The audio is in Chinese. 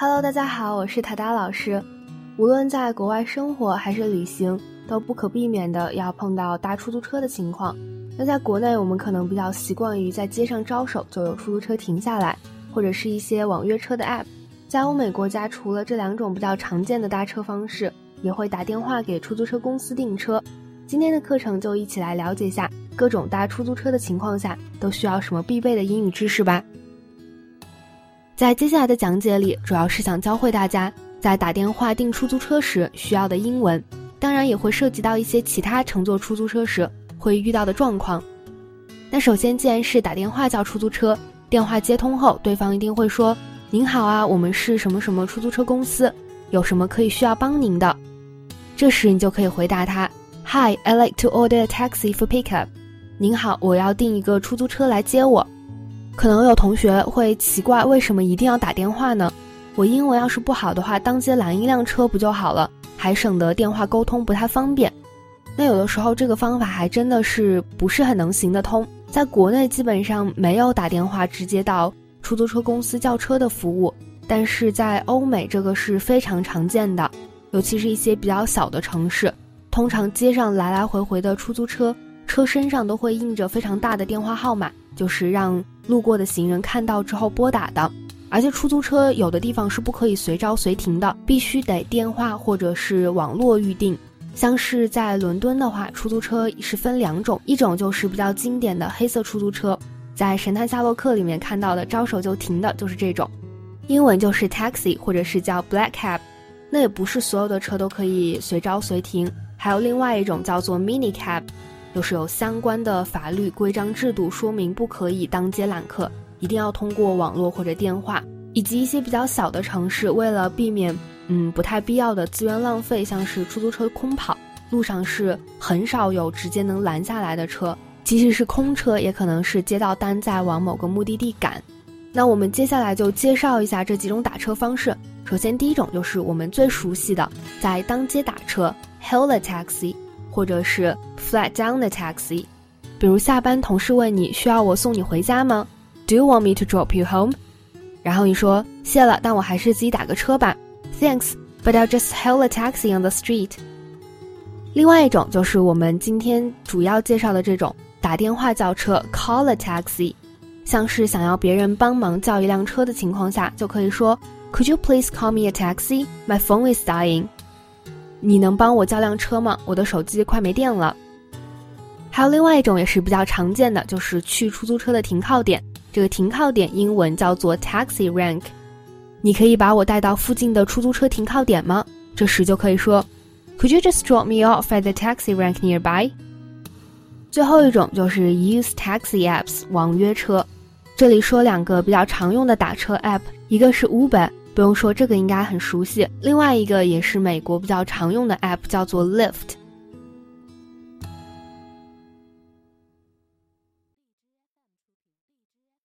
Hello，大家好，我是塔达老师。无论在国外生活还是旅行，都不可避免的要碰到搭出租车的情况。那在国内，我们可能比较习惯于在街上招手就有出租车停下来，或者是一些网约车的 App。在欧美国家，除了这两种比较常见的搭车方式，也会打电话给出租车公司订车。今天的课程就一起来了解一下各种搭出租车的情况下都需要什么必备的英语知识吧。在接下来的讲解里，主要是想教会大家在打电话订出租车时需要的英文，当然也会涉及到一些其他乘坐出租车时会遇到的状况。那首先，既然是打电话叫出租车，电话接通后，对方一定会说：“您好啊，我们是什么什么出租车公司，有什么可以需要帮您的？”这时你就可以回答他：“Hi, I like to order a taxi for pickup。”您好，我要订一个出租车来接我。可能有同学会奇怪，为什么一定要打电话呢？我英文要是不好的话，当街拦一辆车不就好了，还省得电话沟通不太方便。那有的时候这个方法还真的是不是很能行得通。在国内基本上没有打电话直接到出租车公司叫车的服务，但是在欧美这个是非常常见的，尤其是一些比较小的城市，通常街上来来回回的出租车车身上都会印着非常大的电话号码。就是让路过的行人看到之后拨打的，而且出租车有的地方是不可以随招随停的，必须得电话或者是网络预订。像是在伦敦的话，出租车是分两种，一种就是比较经典的黑色出租车，在《神探夏洛克》里面看到的招手就停的就是这种，英文就是 taxi 或者是叫 black cab。那也不是所有的车都可以随招随停，还有另外一种叫做 mini cab。就是有相关的法律规章制度说明不可以当街揽客，一定要通过网络或者电话，以及一些比较小的城市，为了避免嗯不太必要的资源浪费，像是出租车空跑，路上是很少有直接能拦下来的车，即使是空车，也可能是接到单在往某个目的地赶。那我们接下来就介绍一下这几种打车方式。首先第一种就是我们最熟悉的，在当街打车，hail a taxi。或者是 flat down the taxi，比如下班同事问你需要我送你回家吗？Do you want me to drop you home？然后你说谢了，但我还是自己打个车吧。Thanks，but I'll just hail a taxi on the street。另外一种就是我们今天主要介绍的这种打电话叫车 call a taxi，像是想要别人帮忙叫一辆车的情况下，就可以说 Could you please call me a taxi? My phone is dying. 你能帮我叫辆车吗？我的手机快没电了。还有另外一种也是比较常见的，就是去出租车的停靠点。这个停靠点英文叫做 taxi rank。你可以把我带到附近的出租车停靠点吗？这时就可以说，Could you just drop me off at the taxi rank nearby？最后一种就是 use taxi apps 网约车。这里说两个比较常用的打车 app，一个是 Uber。不用说，这个应该很熟悉。另外一个也是美国比较常用的 app，叫做 Lyft。